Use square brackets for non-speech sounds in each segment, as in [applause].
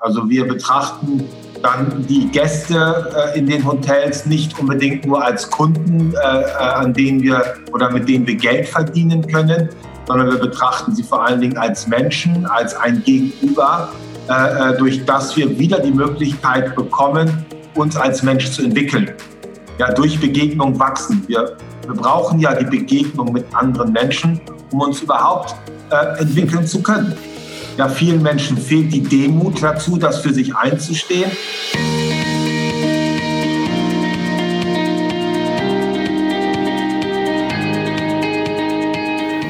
Also wir betrachten dann die Gäste äh, in den Hotels nicht unbedingt nur als Kunden, äh, äh, an denen wir oder mit denen wir Geld verdienen können, sondern wir betrachten sie vor allen Dingen als Menschen, als ein Gegenüber, durch das wir wieder die Möglichkeit bekommen, uns als Mensch zu entwickeln. Ja, durch Begegnung wachsen. Wir, wir brauchen ja die Begegnung mit anderen Menschen, um uns überhaupt entwickeln zu können. Ja, vielen Menschen fehlt die Demut dazu, das für sich einzustehen.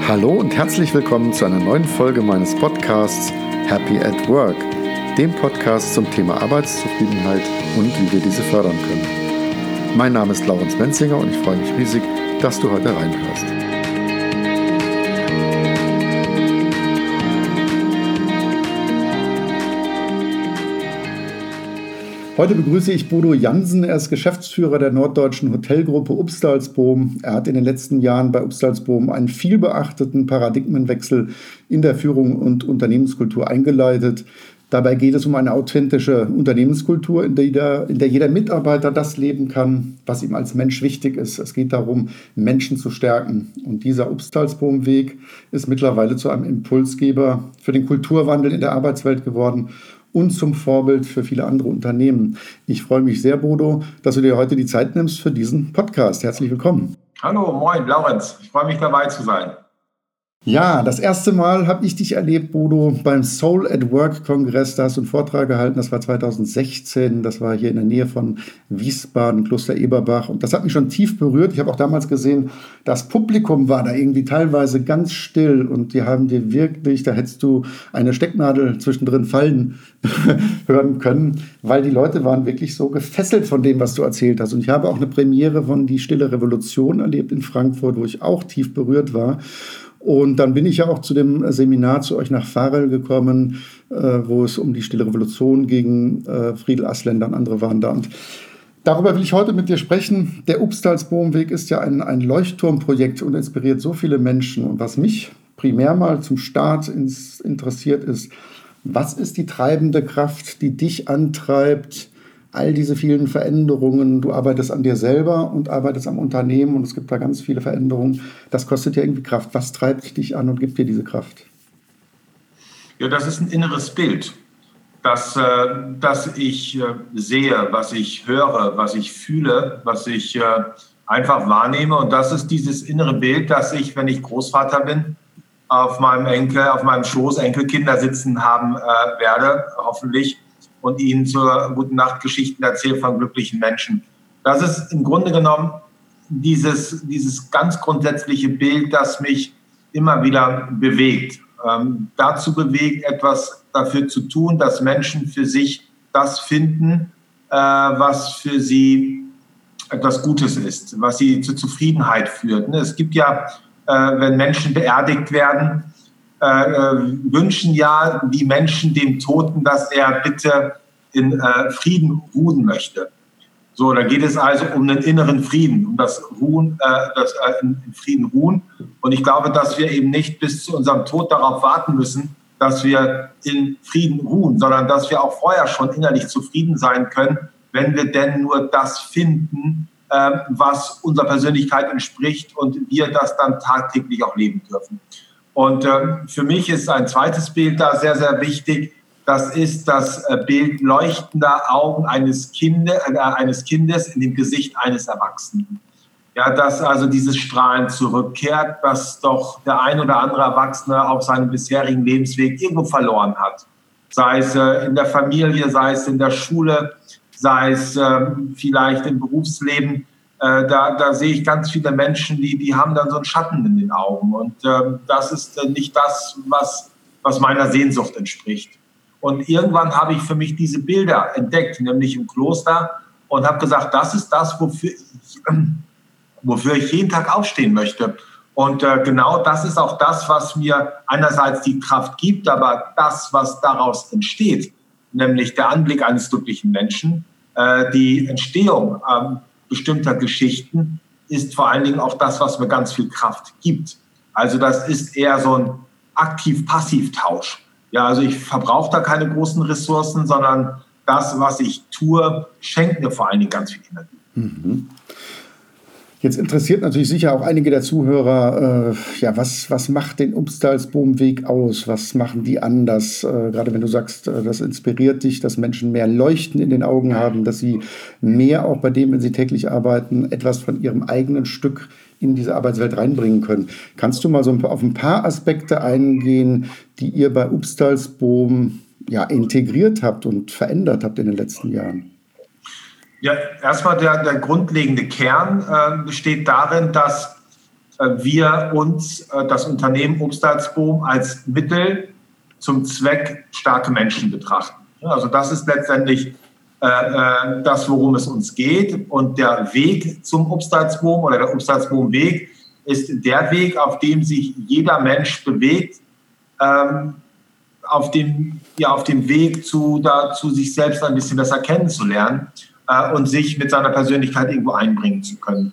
Hallo und herzlich willkommen zu einer neuen Folge meines Podcasts Happy at Work, dem Podcast zum Thema Arbeitszufriedenheit und wie wir diese fördern können. Mein Name ist Laurens Menzinger und ich freue mich riesig, dass du heute reinhörst. Heute begrüße ich Bodo Jansen. Er ist Geschäftsführer der norddeutschen Hotelgruppe Upstalsboom. Er hat in den letzten Jahren bei Upstalsboom einen vielbeachteten Paradigmenwechsel in der Führung und Unternehmenskultur eingeleitet. Dabei geht es um eine authentische Unternehmenskultur, in der, jeder, in der jeder Mitarbeiter das leben kann, was ihm als Mensch wichtig ist. Es geht darum, Menschen zu stärken. Und dieser Upstalsboom-Weg ist mittlerweile zu einem Impulsgeber für den Kulturwandel in der Arbeitswelt geworden und zum Vorbild für viele andere Unternehmen. Ich freue mich sehr, Bodo, dass du dir heute die Zeit nimmst für diesen Podcast. Herzlich willkommen. Hallo, moin, Laurenz. Ich freue mich dabei zu sein. Ja, das erste Mal habe ich dich erlebt, Bodo, beim Soul at Work Kongress. Da hast du einen Vortrag gehalten. Das war 2016. Das war hier in der Nähe von Wiesbaden, Kloster Eberbach. Und das hat mich schon tief berührt. Ich habe auch damals gesehen, das Publikum war da irgendwie teilweise ganz still. Und die haben dir wirklich, da hättest du eine Stecknadel zwischendrin fallen [laughs] hören können, weil die Leute waren wirklich so gefesselt von dem, was du erzählt hast. Und ich habe auch eine Premiere von Die Stille Revolution erlebt in Frankfurt, wo ich auch tief berührt war. Und dann bin ich ja auch zu dem Seminar zu euch nach Farel gekommen, äh, wo es um die Stille Revolution ging. Äh, Friedel Asländer und andere waren da. Und darüber will ich heute mit dir sprechen. Der Upstalsbohmweg ist ja ein, ein Leuchtturmprojekt und inspiriert so viele Menschen. Und was mich primär mal zum Start ins, interessiert ist, was ist die treibende Kraft, die dich antreibt, all diese vielen Veränderungen, du arbeitest an dir selber und arbeitest am Unternehmen und es gibt da ganz viele Veränderungen. Das kostet ja irgendwie Kraft. Was treibt dich an und gibt dir diese Kraft? Ja, das ist ein inneres Bild, das, äh, das ich äh, sehe, was ich höre, was ich fühle, was ich äh, einfach wahrnehme. Und das ist dieses innere Bild, das ich, wenn ich Großvater bin, auf meinem Enkel, auf meinem Schoß Enkelkinder sitzen haben werde, hoffentlich und ihnen zur guten Nacht Geschichten erzählt von glücklichen Menschen. Das ist im Grunde genommen dieses, dieses ganz grundsätzliche Bild, das mich immer wieder bewegt. Ähm, dazu bewegt, etwas dafür zu tun, dass Menschen für sich das finden, äh, was für sie etwas Gutes ist, was sie zur Zufriedenheit führt. Ne? Es gibt ja, äh, wenn Menschen beerdigt werden, äh, äh, wünschen ja die Menschen dem Toten, dass er bitte in äh, Frieden ruhen möchte. So, da geht es also um den inneren Frieden, um das Ruhen, äh, das äh, in, in Frieden ruhen. Und ich glaube, dass wir eben nicht bis zu unserem Tod darauf warten müssen, dass wir in Frieden ruhen, sondern dass wir auch vorher schon innerlich zufrieden sein können, wenn wir denn nur das finden, äh, was unserer Persönlichkeit entspricht und wir das dann tagtäglich auch leben dürfen. Und äh, für mich ist ein zweites Bild da sehr, sehr wichtig. Das ist das äh, Bild leuchtender Augen eines, Kinde, äh, eines Kindes in dem Gesicht eines Erwachsenen. Ja, dass also dieses Strahlen zurückkehrt, was doch der ein oder andere Erwachsene auf seinem bisherigen Lebensweg irgendwo verloren hat. Sei es äh, in der Familie, sei es in der Schule, sei es ähm, vielleicht im Berufsleben äh, da, da sehe ich ganz viele Menschen, die, die haben dann so einen Schatten in den Augen. Und äh, das ist äh, nicht das, was, was meiner Sehnsucht entspricht. Und irgendwann habe ich für mich diese Bilder entdeckt, nämlich im Kloster, und habe gesagt, das ist das, wofür ich, [clears throat] wofür ich jeden Tag aufstehen möchte. Und äh, genau das ist auch das, was mir einerseits die Kraft gibt, aber das, was daraus entsteht, nämlich der Anblick eines glücklichen Menschen, äh, die Entstehung ähm, bestimmter Geschichten ist vor allen Dingen auch das, was mir ganz viel Kraft gibt. Also das ist eher so ein aktiv-passiv-Tausch. Ja, also ich verbrauche da keine großen Ressourcen, sondern das, was ich tue, schenkt mir vor allen Dingen ganz viel Energie. Mhm. Jetzt interessiert natürlich sicher auch einige der Zuhörer, äh, ja, was, was macht den Upstalsboom-Weg aus? Was machen die anders? Äh, gerade wenn du sagst, äh, das inspiriert dich, dass Menschen mehr Leuchten in den Augen haben, dass sie mehr auch bei dem, wenn sie täglich arbeiten, etwas von ihrem eigenen Stück in diese Arbeitswelt reinbringen können. Kannst du mal so auf ein paar Aspekte eingehen, die ihr bei Upstalsboom ja, integriert habt und verändert habt in den letzten Jahren? Ja, erstmal der, der grundlegende Kern äh, besteht darin, dass äh, wir uns äh, das Unternehmen Obstalsboom als Mittel zum Zweck starke Menschen betrachten. Also das ist letztendlich äh, äh, das, worum es uns geht. Und der Weg zum Obstalsboom oder der Obstalsboom-Weg ist der Weg, auf dem sich jeder Mensch bewegt, ähm, auf dem, ja, auf dem Weg zu, dazu, sich selbst ein bisschen besser kennenzulernen äh, und sich mit seiner Persönlichkeit irgendwo einbringen zu können.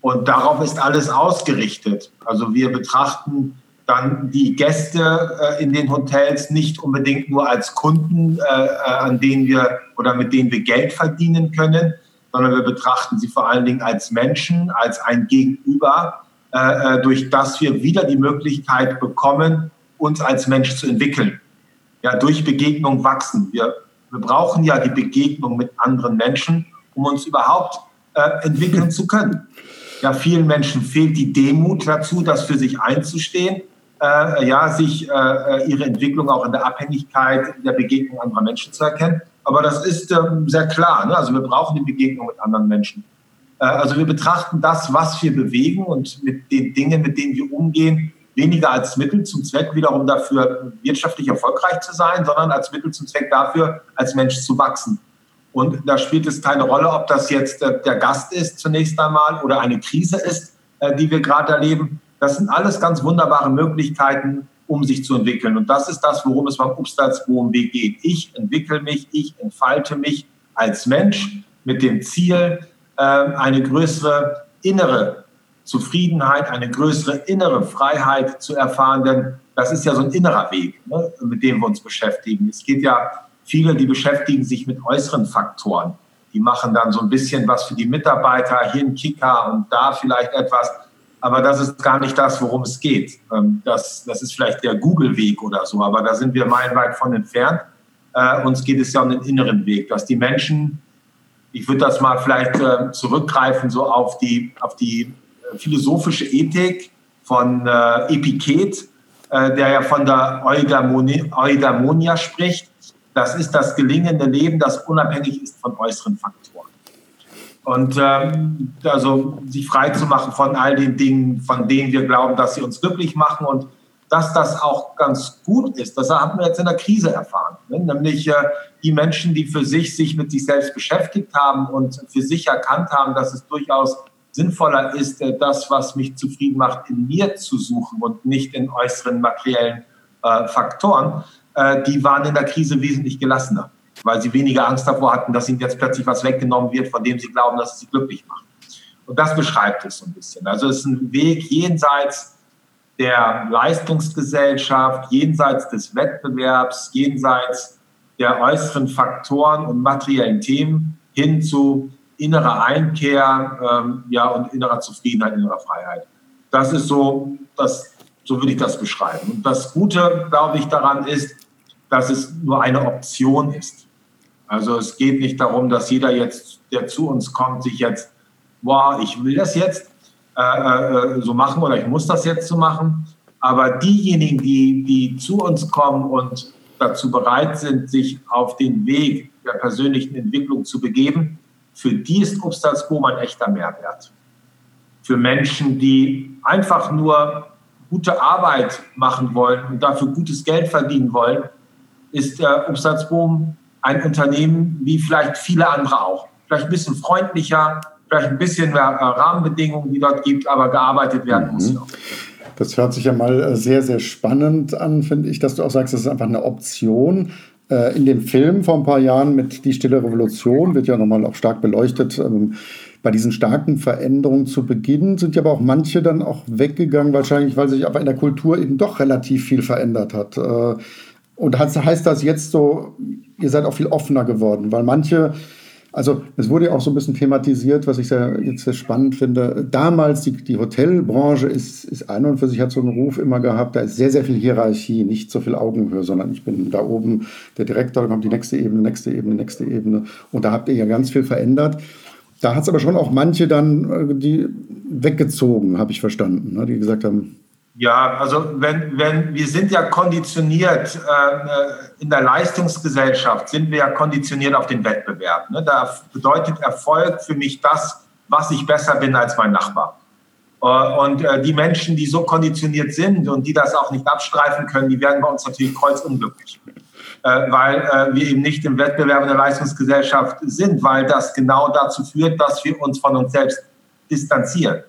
Und darauf ist alles ausgerichtet. Also wir betrachten dann die Gäste äh, in den Hotels nicht unbedingt nur als Kunden, äh, äh an denen wir oder mit denen wir Geld verdienen können, sondern wir betrachten sie vor allen Dingen als Menschen, als ein Gegenüber, äh, äh durch das wir wieder die Möglichkeit bekommen, uns als Mensch zu entwickeln. Ja, durch Begegnung wachsen. Wir wir brauchen ja die Begegnung mit anderen Menschen, um uns überhaupt äh, entwickeln zu können. Ja, vielen Menschen fehlt die Demut dazu, das für sich einzustehen, äh, ja, sich äh, äh ihre Entwicklung auch in der Abhängigkeit der Begegnung anderer Menschen zu erkennen. Aber das ist ähm, sehr klar. Ne? Also wir brauchen die Begegnung mit anderen Menschen. Äh, also wir betrachten das, was wir bewegen und mit den Dingen, mit denen wir umgehen, weniger als Mittel zum Zweck wiederum dafür, wirtschaftlich erfolgreich zu sein, sondern als Mittel zum Zweck dafür, als Mensch zu wachsen. Und da spielt es keine Rolle, ob das jetzt der Gast ist zunächst einmal oder eine Krise ist, äh, die wir gerade erleben. Das sind alles ganz wunderbare Möglichkeiten, um sich zu entwickeln. Und das ist das, worum es beim Upstalsboom Weg geht. Ich entwickle mich, ich entfalte mich als Mensch mit dem Ziel, äh, eine größere innere Zufriedenheit, eine größere innere Freiheit zu erfahren, denn das ist ja so ein innerer Weg, ne, mit dem wir uns beschäftigen. Es geht ja, viele, die beschäftigen sich mit äußeren Faktoren. Die machen dann so ein bisschen was für die Mitarbeiter, hier ein Kicker und da vielleicht etwas. Aber das ist gar nicht das, worum es geht. Ähm, das, das ist vielleicht der Google-Weg oder so, aber da sind wir meilenweit von entfernt. Äh, uns geht es ja um den inneren Weg, dass die Menschen, ich würde das mal vielleicht äh, zurückgreifen, so auf die, auf die philosophische Ethik von äh, Epiket, äh, der ja von der Eudaimonia spricht. Das ist das gelingende Leben, das unabhängig ist von äußeren Faktoren. Und ähm, also sich frei zu machen von all den Dingen, von denen wir glauben, dass sie uns glücklich machen und dass das auch ganz gut ist. Das haben wir jetzt in der Krise erfahren. Ne? Nämlich äh, die Menschen, die für sich sich mit sich selbst beschäftigt haben und für sich erkannt haben, dass es durchaus sinnvoller ist, äh, das, was mich zufrieden macht, in mir zu suchen und nicht in äußeren materiellen äh, Faktoren, äh, die waren in der Krise wesentlich gelassener, weil sie weniger Angst davor hatten, dass ihnen jetzt plötzlich was weggenommen wird, von dem sie glauben, dass es sie glücklich macht. Und das beschreibt es so ein bisschen. Also es ist ein Weg jenseits der Leistungsgesellschaft, jenseits des Wettbewerbs, jenseits der äußeren Faktoren und materiellen Themen hin zu innerer Einkehr ähm, ja, und innerer Zufriedenheit, innerer Freiheit. Das ist so, das, so würde ich das beschreiben. Und das Gute, glaube ich, daran ist, dass es nur eine Option ist. Also es geht nicht darum, dass jeder jetzt, der zu uns kommt, sich jetzt, boah, ich will das jetzt äh, äh, so machen oder ich muss das jetzt so machen. Aber diejenigen, die, die zu uns kommen und dazu bereit sind, sich auf den Weg der persönlichen Entwicklung zu begeben, für die ist Obstalsboom ein echter Mehrwert. Für Menschen, die einfach nur gute Arbeit machen wollen und dafür gutes Geld verdienen wollen, ist der Obstalsboom ein Unternehmen wie vielleicht viele andere auch. Vielleicht ein bisschen freundlicher, vielleicht ein bisschen mehr äh, Rahmenbedingungen, die dort gibt, aber gearbeitet werden muss. Mhm. Das hört sich ja mal äh, sehr, sehr spannend an, finde ich, dass du auch sagst, das ist einfach eine Option. Äh, in dem Film vor ein paar Jahren mit Die Stille Revolution wird ja nochmal auch stark beleuchtet. Ähm, bei diesen starken Veränderungen zu Beginn sind ja aber auch manche dann auch weggegangen, wahrscheinlich, weil sich aber in der Kultur eben doch relativ viel verändert hat. Äh, Und heißt das jetzt so, ihr seid auch viel offener geworden, weil manche also es wurde ja auch so ein bisschen thematisiert, was ich sehr, jetzt sehr spannend finde. Damals, die, die Hotelbranche ist, ist ein und für sich hat so einen Ruf immer gehabt, da ist sehr, sehr viel Hierarchie, nicht so viel Augenhöhe, sondern ich bin da oben der Direktor, dann kommt die nächste Ebene, nächste Ebene, nächste Ebene. Und da habt ihr ja ganz viel verändert. Da hat es aber schon auch manche dann äh, die weggezogen, habe ich verstanden, ne, die gesagt haben, ja, also wenn, wenn wir sind ja konditioniert äh, in der Leistungsgesellschaft, sind wir ja konditioniert auf den Wettbewerb. Ne? Da bedeutet Erfolg für mich das, was ich besser bin als mein Nachbar. Äh, und äh, die Menschen, die so konditioniert sind und die das auch nicht abstreifen können, die werden bei uns natürlich kreuzunglücklich. Äh, weil äh, wir eben nicht im Wettbewerb in der Leistungsgesellschaft sind, weil das genau dazu führt, dass wir uns von uns selbst distanzieren.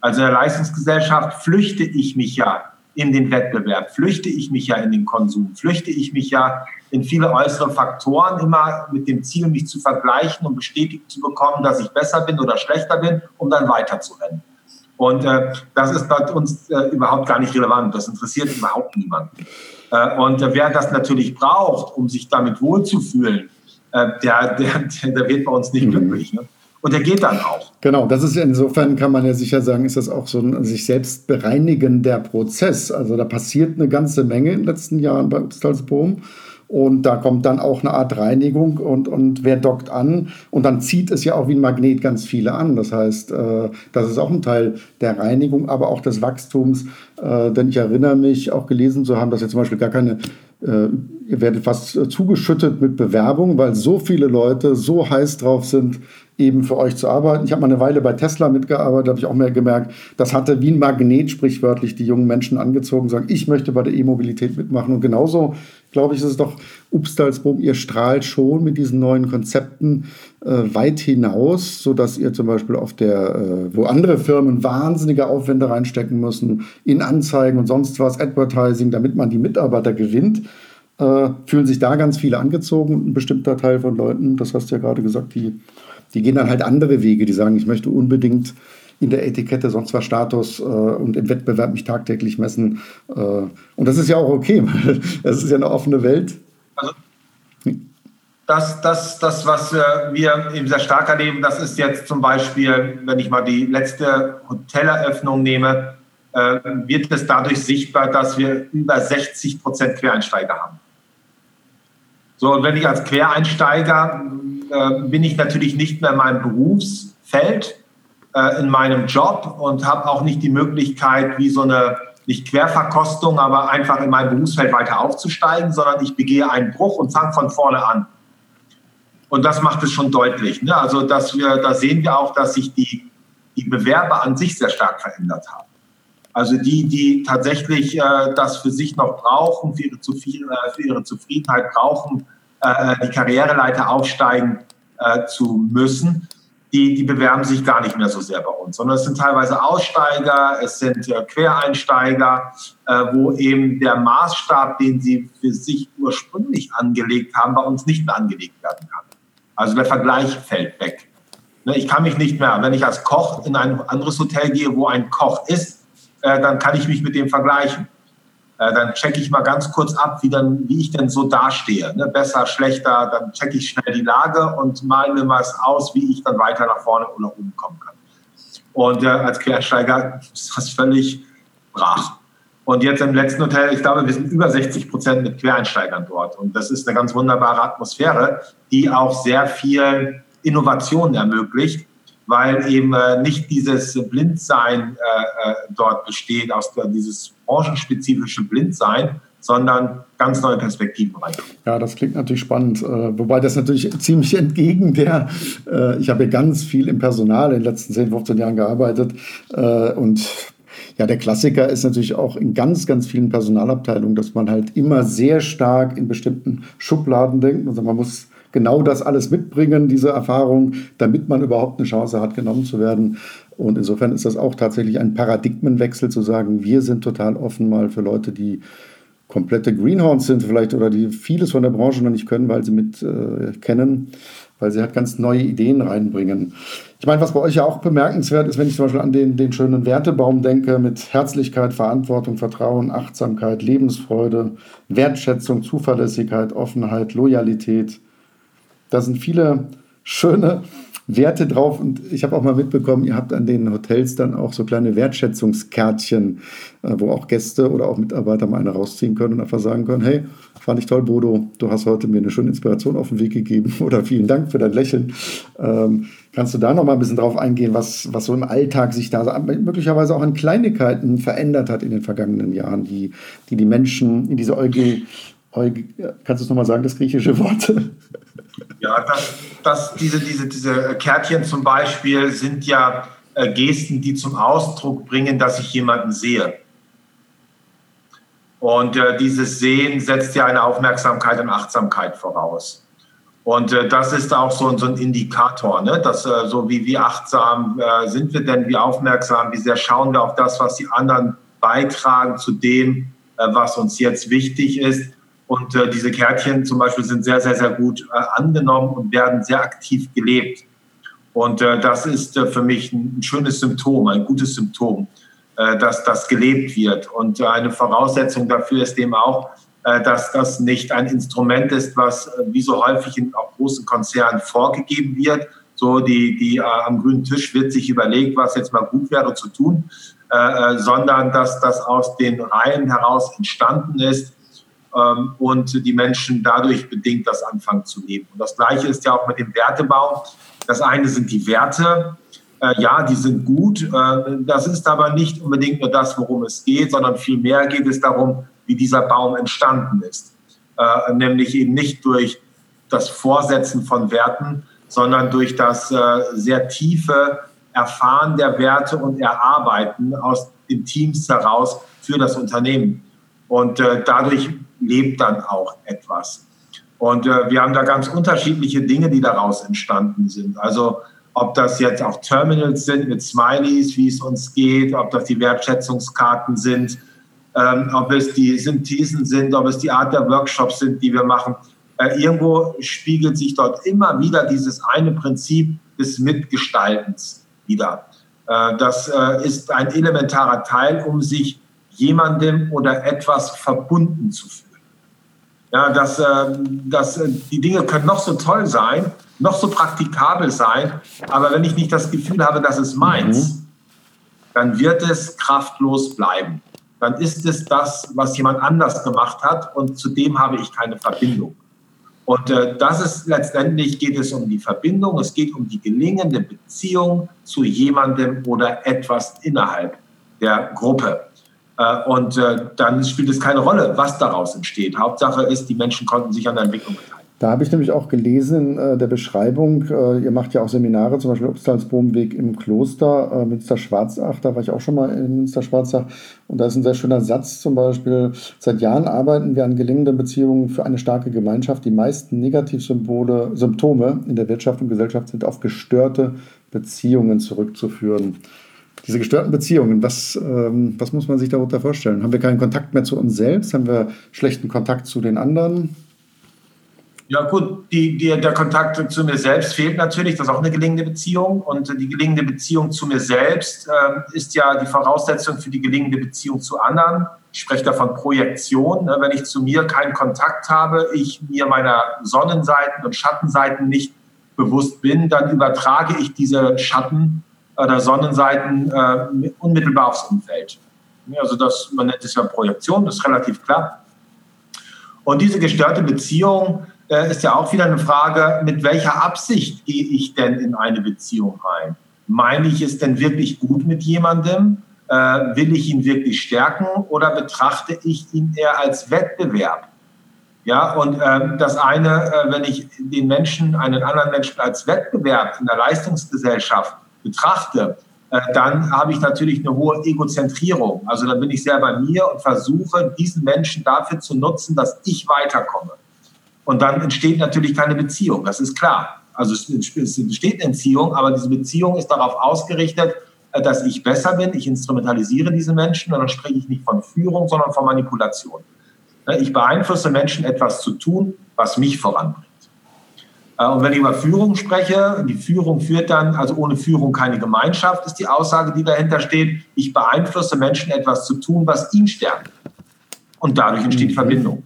Also in der Leistungsgesellschaft flüchte ich mich ja in den Wettbewerb, flüchte ich mich ja in den Konsum, flüchte ich mich ja in viele äußere Faktoren, immer mit dem Ziel, mich zu vergleichen und bestätigt zu bekommen, dass ich besser bin oder schlechter bin, um dann weiterzurennen. Und äh, das ist bei uns äh, überhaupt gar nicht relevant. Das interessiert überhaupt niemanden. Äh, und wer das natürlich braucht, um sich damit wohlzufühlen, äh, der, der, der wird bei uns nicht mhm. glücklich. Ne? Und der geht dann auch. Genau, das ist insofern, kann man ja sicher sagen, ist das auch so ein sich selbst bereinigender Prozess. Also da passiert eine ganze Menge in den letzten Jahren bei Upstalsboom. Und da kommt dann auch eine Art Reinigung und, und wer dockt an? Und dann zieht es ja auch wie ein Magnet ganz viele an. Das heißt, äh, das ist auch ein Teil der Reinigung, aber auch des Wachstums. Äh, denn ich erinnere mich auch gelesen zu haben, dass jetzt zum Beispiel gar keine äh, ihr werdet fast zugeschüttet mit Bewerbungen, weil so viele Leute so heiß drauf sind, eben für euch zu arbeiten. Ich habe mal eine Weile bei Tesla mitgearbeitet, habe ich auch mehr gemerkt, das hatte wie ein Magnet sprichwörtlich die jungen Menschen angezogen, sagen, ich möchte bei der E-Mobilität mitmachen. Und genauso, glaube ich, ist es doch Upstalsboom, ihr strahlt schon mit diesen neuen Konzepten äh, weit hinaus, sodass ihr zum Beispiel auf der, äh, wo andere Firmen wahnsinnige Aufwände reinstecken müssen, in Anzeigen und sonst was, Advertising, damit man die Mitarbeiter gewinnt, äh, fühlen sich da ganz viele angezogen ein bestimmter Teil von Leuten, das hast du ja gerade gesagt, die die gehen dann halt andere Wege. Die sagen, ich möchte unbedingt in der Etikette sonst was Status äh, und im Wettbewerb mich tagtäglich messen. Äh, und das ist ja auch okay, [laughs] weil es ist ja eine offene Welt. Also das, das, das, was wir eben sehr stark erleben, das ist jetzt zum Beispiel, wenn ich mal die letzte Hoteleröffnung nehme, äh, wird es dadurch sichtbar, dass wir über 60 Prozent Quereinsteiger haben. So, und wenn ich als Quereinsteiger äh, bin ich natürlich nicht mehr in meinem Berufsfeld, äh, in meinem Job und habe auch nicht die Möglichkeit, wie so eine, nicht Querverkostung, aber einfach in meinem Berufsfeld weiter aufzusteigen, sondern ich begehe einen Bruch und fange von vorne an. Und das macht es schon deutlich. Ne? Also, dass wir, da sehen wir auch, dass sich die, die Bewerber an sich sehr stark verändert haben. Also die, die tatsächlich äh, das für sich noch brauchen, für ihre, äh, für ihre Zufriedenheit brauchen, äh, die Karriereleiter aufsteigen äh, zu müssen, die, die bewerben sich gar nicht mehr so sehr bei uns, sondern es sind teilweise Aussteiger, es sind äh, Quereinsteiger, äh, wo eben der Maßstab, den sie für sich ursprünglich angelegt haben, bei uns nicht mehr angelegt werden kann. Also der Vergleich fällt weg. Ne, ich kann mich nicht mehr, wenn ich als Koch in ein anderes Hotel gehe, wo ein Koch ist, äh, dann kann ich mich mit dem vergleichen. Äh, dann checke ich mal ganz kurz ab, wie, dann, wie ich denn so dastehe. Ne? Besser, schlechter, dann checke ich schnell die Lage und male mir mal aus, wie ich dann weiter nach vorne oder oben kommen kann. Und äh, als Quersteiger ist das völlig brach. Und jetzt im letzten Hotel, ich glaube, wir sind über 60 Prozent mit Quereinsteigern dort. Und das ist eine ganz wunderbare Atmosphäre, die auch sehr viel Innovation ermöglicht weil eben äh, nicht dieses Blindsein äh, äh, dort besteht, aus dieses branchenspezifische Blindsein, sondern ganz neue Perspektiven rein. Ja, das klingt natürlich spannend. Wobei das natürlich [laughs] ziemlich entgegen der, ich habe ganz viel im Personal in den letzten 10, 15 Jahren gearbeitet und ja, der Klassiker ist natürlich auch in ganz, ganz vielen Personalabteilungen, dass man halt immer sehr stark in bestimmten Schubladen denkt. Also man muss genau das alles mitbringen, diese Erfahrung, damit man überhaupt eine Chance hat, genommen zu werden. Und insofern ist das auch tatsächlich ein Paradigmenwechsel zu sagen, wir sind total offen mal für Leute, die komplette Greenhorns sind vielleicht oder die vieles von der Branche noch nicht können, weil sie mit äh, kennen, weil sie halt ganz neue Ideen reinbringen. Ich meine, was bei euch ja auch bemerkenswert ist, wenn ich zum Beispiel an den, den schönen Wertebaum denke, mit Herzlichkeit, Verantwortung, Vertrauen, Achtsamkeit, Lebensfreude, Wertschätzung, Zuverlässigkeit, Offenheit, Loyalität. Da sind viele schöne Werte drauf. Und ich habe auch mal mitbekommen, ihr habt an den Hotels dann auch so kleine Wertschätzungskärtchen, äh, wo auch Gäste oder auch Mitarbeiter mal eine rausziehen können und einfach sagen können, hey, fand ich toll, Bodo, du hast heute mir eine schöne Inspiration auf den Weg gegeben [laughs] oder vielen Dank für dein Lächeln. Ähm, kannst du da noch mal ein bisschen drauf eingehen, was, was so im Alltag sich da möglicherweise auch an Kleinigkeiten verändert hat in den vergangenen Jahren, die die, die Menschen in diese Euge, kannst du es nochmal sagen, das griechische Wort? [laughs] Ja, das, das, diese, diese, diese Kärtchen zum Beispiel sind ja äh, Gesten, die zum Ausdruck bringen, dass ich jemanden sehe. Und äh, dieses Sehen setzt ja eine Aufmerksamkeit und Achtsamkeit voraus. Und äh, das ist auch so, so ein Indikator, ne? dass äh, so wie, wie achtsam äh, sind wir denn, wie aufmerksam, wie sehr schauen wir auf das, was die anderen beitragen zu dem, was uns jetzt wichtig ist. Und äh, diese Kärtchen zum Beispiel sind sehr, sehr, sehr gut äh, angenommen und werden sehr aktiv gelebt. Und äh, das ist äh, für mich ein, ein, schönes Symptom, ein gutes Symptom, äh, dass das gelebt wird. Und äh, eine Voraussetzung dafür ist eben auch, dass das nicht ein Instrument ist, was wie so häufig in auch großen Konzernen vorgegeben wird. So die, die am grünen Tisch wird sich überlegt, was jetzt mal gut wäre zu tun, sondern dass das aus den Reihen heraus entstanden ist und die Menschen dadurch bedingt das anfangen zu leben. Und das Gleiche ist ja auch mit dem Wertebaum. Das eine sind die Werte. Äh, ja, die sind gut. Äh, das ist aber nicht unbedingt nur das, worum es geht, sondern vielmehr geht es darum, wie dieser Baum entstanden ist. Äh, nämlich eben nicht durch das Vorsetzen von Werten, sondern durch das sehr tiefe Erfahren der Werte und Erarbeiten aus den Teams heraus für das Unternehmen. Und dadurch lebt dann auch etwas. Und äh, wir haben da ganz unterschiedliche Dinge, die daraus entstanden sind. Also ob das jetzt auch Terminals sind mit Smileys, wie es uns geht, ob das die Wertschätzungskarten sind, ähm, ob es die Synthesen sind, ob es die Art der Workshops sind, die wir machen. Äh, irgendwo spiegelt sich dort immer wieder dieses eine Prinzip des Mitgestaltens wieder. Äh, das äh, ist ein elementarer Teil, um sich jemandem oder etwas verbunden zu fühlen. Ja, dass, äh, dass äh, die Dinge können noch so toll sein, noch so praktikabel sein, aber wenn ich nicht das Gefühl habe, dass es meins, mhm. dann wird es kraftlos bleiben. Dann ist es das, was jemand anders gemacht hat und zu dem habe ich keine Verbindung. Und äh, das ist letztendlich geht es um die Verbindung, es geht um die gelingende Beziehung zu jemandem oder etwas innerhalb der Gruppe. Äh, und äh, dann spielt es keine Rolle, was daraus entsteht. Hauptsache ist, die Menschen konnten sich an der Entwicklung beteiligen. Da habe ich nämlich auch gelesen in äh, der Beschreibung, ihr macht ja auch Seminare, zum Beispiel Obstalsbohmweg im Kloster, Münster-Schwarzach, da war ich auch schon mal in Münster-Schwarzach und da ist ein sehr schöner Satz zum Beispiel, seit Jahren arbeiten wir an gelingenden Beziehungen für eine starke Gemeinschaft. Die meisten Negativsymbole, Symptome in der Wirtschaft und Gesellschaft sind auf gestörte Beziehungen zurückzuführen. Diese gestörten Beziehungen, was, ähm, was muss man sich darunter vorstellen? Haben wir keinen Kontakt mehr zu uns selbst? Haben wir schlechten Kontakt zu den anderen? Ja gut, die, die, der Kontakt zu mir selbst fehlt natürlich. Das ist auch eine gelingende Beziehung. Und die gelingende Beziehung zu mir selbst äh, ist ja die Voraussetzung für die gelingende Beziehung zu anderen. Ich spreche da von Projektion. Ne? Wenn ich zu mir keinen Kontakt habe, ich mir meiner Sonnenseiten und Schattenseiten nicht bewusst bin, dann übertrage ich diese Schatten oder Sonnenseiten äh, unmittelbar aufs Umfeld. Also das, man nennt es ja Projektion, das ist relativ klar. Und diese gestörte Beziehung äh, ist ja auch wieder eine Frage, mit welcher Absicht gehe ich denn in eine Beziehung rein? Meine ich es denn wirklich gut mit jemandem? Äh, will ich ihn wirklich stärken oder betrachte ich ihn eher als Wettbewerb? Ja, und ähm, das eine, äh, wenn ich den Menschen, einen anderen Menschen als Wettbewerb in der Leistungsgesellschaft betrachte, äh, dann habe ich natürlich eine hohe Egozentrierung. Also dann bin ich sehr bei mir und versuche, diesen Menschen dafür zu nutzen, dass ich weiterkomme. Und dann entsteht natürlich keine Beziehung, das ist klar. Also es entsteht eine Beziehung, aber diese Beziehung ist darauf ausgerichtet, äh, dass ich besser bin, ich instrumentalisiere diese Menschen und dann spreche ich nicht von Führung, sondern von Manipulation. Ich beeinflusse Menschen, etwas zu tun, was mich voranbringt. Äh, und wenn ich über Führung spreche, die Führung führt dann, also ohne Führung keine Gemeinschaft, ist die Aussage, die dahinter steht. Ich beeinflusse Menschen, etwas zu tun, was ihn stärkt. Und dadurch entsteht mhm. Verbindung.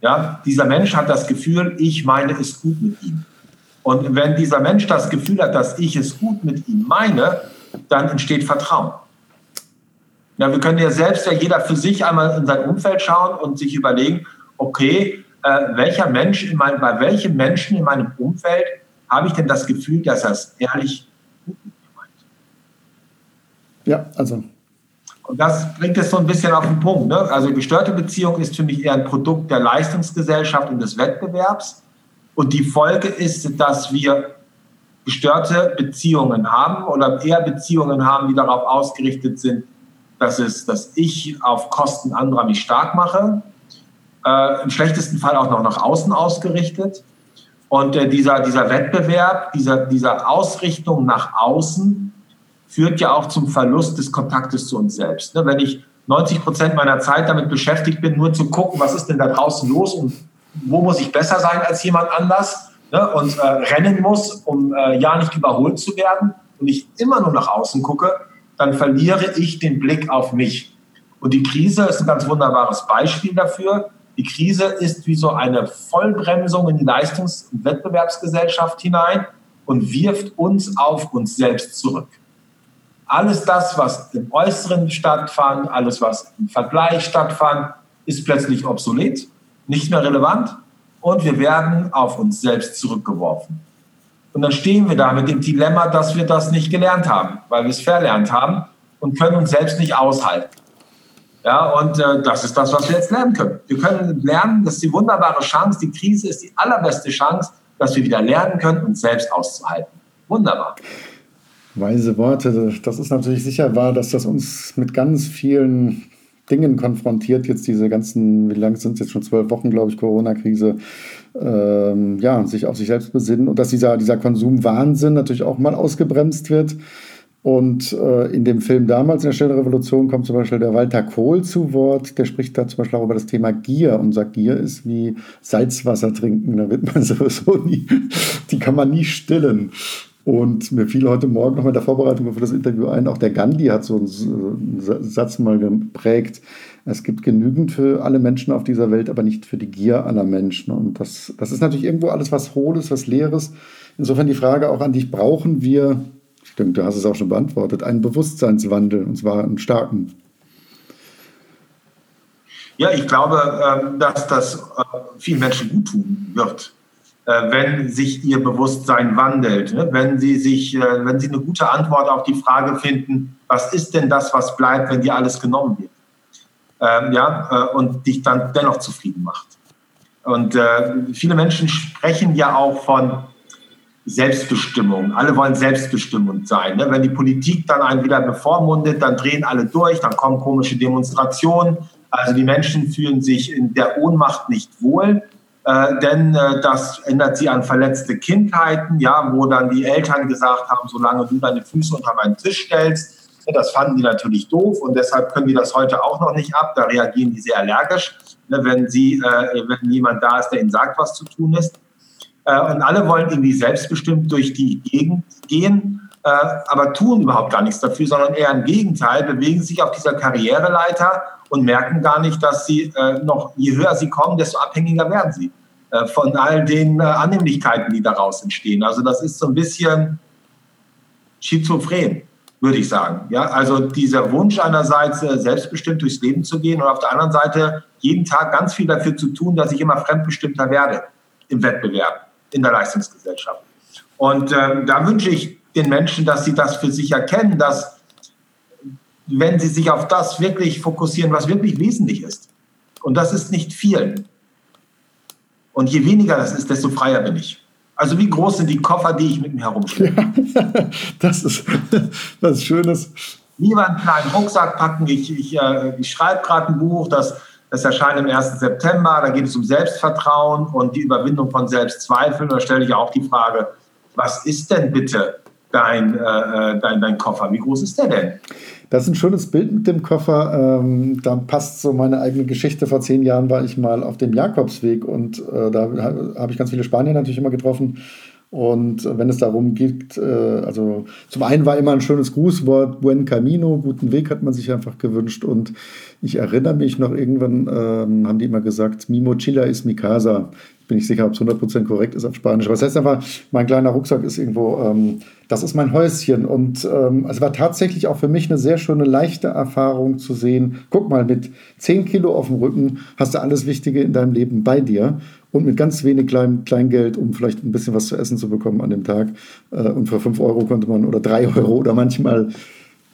Ja, dieser Mensch hat das Gefühl, ich meine es gut mit ihm. Und wenn dieser Mensch das Gefühl hat, dass ich es gut mit ihm meine, dann entsteht Vertrauen. Ja, wir können ja selbst ja jeder für sich einmal in sein Umfeld schauen und sich überlegen, okay, äh, welcher Mensch in mein, bei welchem Menschen in meinem Umfeld habe ich denn das Gefühl, dass er es ehrlich gut mit mir meint? Ja, also. Und das bringt es so ein bisschen auf den Punkt. Ne? Also gestörte Beziehung ist für mich eher ein Produkt der Leistungsgesellschaft und des Wettbewerbs. Und die Folge ist, dass wir gestörte Beziehungen haben oder eher Beziehungen haben, die darauf ausgerichtet sind, dass, es, dass ich auf Kosten anderer mich stark mache. Äh, Im schlechtesten Fall auch noch nach außen ausgerichtet. Und äh, dieser, dieser Wettbewerb, dieser, dieser Ausrichtung nach außen führt ja auch zum Verlust des Kontaktes zu uns selbst. Ne? Wenn ich 90 Prozent meiner Zeit damit beschäftigt bin, nur zu gucken, was ist denn da draußen los und wo muss ich besser sein als jemand anders ne? und äh, rennen muss, um äh, ja nicht überholt zu werden und ich immer nur nach außen gucke, dann verliere ich den Blick auf mich. Und die Krise ist ein ganz wunderbares Beispiel dafür. Die Krise ist wie so eine Vollbremsung in die Leistungs- und Wettbewerbsgesellschaft hinein und wirft uns auf uns selbst zurück. Alles das, was im Äußeren stattfand, alles, was im Vergleich stattfand, ist plötzlich obsolet, nicht mehr relevant und wir werden auf uns selbst zurückgeworfen. Und dann stehen wir da mit dem Dilemma, dass wir das nicht gelernt haben, weil wir es verlernt haben und können uns selbst nicht aushalten. Ja, und äh, das ist das, was wir jetzt lernen können. Wir können lernen, das ist die wunderbare Chance, die Krise ist die allerbeste Chance, dass wir wieder lernen können, uns selbst auszuhalten. Wunderbar. Weise Worte. Das ist natürlich sicher wahr, dass das uns mit ganz vielen Dingen konfrontiert, jetzt diese ganzen, wie lange sind es jetzt schon zwölf Wochen, glaube ich, Corona-Krise, ähm, ja, sich auf sich selbst besinnen und dass dieser, dieser Konsumwahnsinn natürlich auch mal ausgebremst wird. Und äh, in dem Film damals, in der Stille Revolution, kommt zum Beispiel der Walter Kohl zu Wort. Der spricht da zum Beispiel auch über das Thema Gier und sagt, Gier ist wie Salzwasser trinken. Da wird man [laughs] sowieso nie, die kann man nie stillen. Und mir fiel heute Morgen noch mal in der Vorbereitung für das Interview ein, auch der Gandhi hat so einen Satz mal geprägt. Es gibt genügend für alle Menschen auf dieser Welt, aber nicht für die Gier aller Menschen. Und das, das ist natürlich irgendwo alles was Hohles, was Leeres. Insofern die Frage auch an dich, brauchen wir, denke, du hast es auch schon beantwortet, einen Bewusstseinswandel, und zwar einen starken? Ja, ich glaube, ähm, dass das äh, vielen Menschen gut tun wird äh, wenn sich ihr Bewusstsein wandelt, ne? wenn sie sich, äh, wenn sie eine gute Antwort auf die Frage finden, was ist denn das, was bleibt, wenn dir alles genommen wird, ähm, ja, und dich dann dennoch zufrieden macht. Und viele Menschen sprechen ja auch von Selbstbestimmung. Alle wollen selbstbestimmend sein. Ne? Wenn die Politik dann einen wieder bevormundet, dann drehen alle durch, dann kommen komische Demonstrationen. Also die Menschen fühlen sich in der Ohnmacht nicht wohl äh, denn äh, das ändert sie an verletzte Kindheiten, ja, wo dann die Eltern gesagt haben, solange du deine Füße unter meinen Tisch stellst, ja, das fanden die natürlich doof und deshalb können die das heute auch noch nicht ab. Da reagieren die sehr allergisch, ne, wenn, sie, äh, wenn jemand da ist, der ihnen sagt, was zu tun ist. Äh, und alle wollen irgendwie selbstbestimmt durch die Gegend gehen, äh, aber tun überhaupt gar nichts dafür, sondern eher im Gegenteil, bewegen sich auf dieser Karriereleiter und merken gar nicht, dass sie äh, noch, je höher sie kommen, desto abhängiger werden sie von all den Annehmlichkeiten, die daraus entstehen. Also das ist so ein bisschen schizophren, würde ich sagen. Ja, also dieser Wunsch einerseits selbstbestimmt durchs Leben zu gehen und auf der anderen Seite jeden Tag ganz viel dafür zu tun, dass ich immer fremdbestimmter werde im Wettbewerb, in der Leistungsgesellschaft. Und ähm, da wünsche ich den Menschen, dass sie das für sich erkennen, dass wenn sie sich auf das wirklich fokussieren, was wirklich wesentlich ist. Und das ist nicht viel. Und je weniger das ist, desto freier bin ich. Also wie groß sind die Koffer, die ich mit mir herumschleppe? Ja, [laughs] das ist was Schönes. Lieber einen kleinen Rucksack packen. Ich, ich, äh, ich schreibe gerade ein Buch, das, das erscheint am 1. September. Da geht es um Selbstvertrauen und die Überwindung von Selbstzweifeln. Da stelle ich auch die Frage, was ist denn bitte dein, äh, dein, dein Koffer. Wie groß ist der denn? Das ist ein schönes Bild mit dem Koffer. Ähm, da passt so meine eigene Geschichte. Vor zehn Jahren war ich mal auf dem Jakobsweg und äh, da habe ich ganz viele Spanier natürlich immer getroffen. Und wenn es darum geht, äh, also zum einen war immer ein schönes Grußwort, Buen Camino, guten Weg hat man sich einfach gewünscht. Und ich erinnere mich noch, irgendwann ähm, haben die immer gesagt, Mi mochila ist mi casa bin ich sicher, ob es 100% korrekt ist auf Spanisch. Aber das heißt einfach, mein kleiner Rucksack ist irgendwo, ähm, das ist mein Häuschen. Und ähm, es war tatsächlich auch für mich eine sehr schöne, leichte Erfahrung zu sehen. Guck mal, mit 10 Kilo auf dem Rücken hast du alles Wichtige in deinem Leben bei dir. Und mit ganz wenig klein, Kleingeld, um vielleicht ein bisschen was zu essen zu bekommen an dem Tag. Äh, und für 5 Euro konnte man, oder 3 [laughs] Euro oder manchmal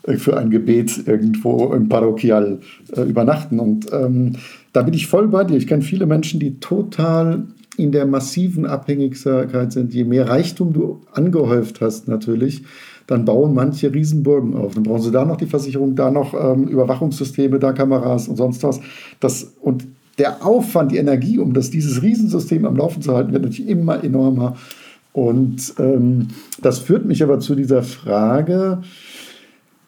äh, für ein Gebet irgendwo im Parochial äh, übernachten. Und ähm, da bin ich voll bei dir. Ich kenne viele Menschen, die total in der massiven Abhängigkeit sind, je mehr Reichtum du angehäuft hast natürlich, dann bauen manche Riesenburgen auf. Dann brauchen sie da noch die Versicherung, da noch ähm, Überwachungssysteme, da Kameras und sonst was. Das, und der Aufwand, die Energie, um das, dieses Riesensystem am Laufen zu halten, wird natürlich immer enormer. Und ähm, das führt mich aber zu dieser Frage,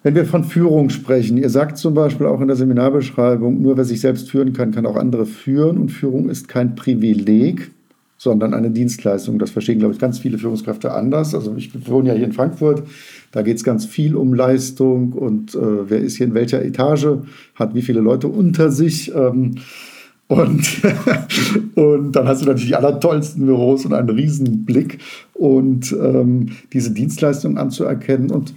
wenn wir von Führung sprechen, ihr sagt zum Beispiel auch in der Seminarbeschreibung, nur wer sich selbst führen kann, kann auch andere führen. Und Führung ist kein Privileg, sondern eine Dienstleistung. Das verstehen, glaube ich, ganz viele Führungskräfte anders. Also ich wohne ja hier in Frankfurt, da geht es ganz viel um Leistung und äh, wer ist hier in welcher Etage, hat wie viele Leute unter sich. Ähm, und, [laughs] und dann hast du natürlich die allertollsten Büros und einen riesen Blick und ähm, diese Dienstleistung anzuerkennen. Und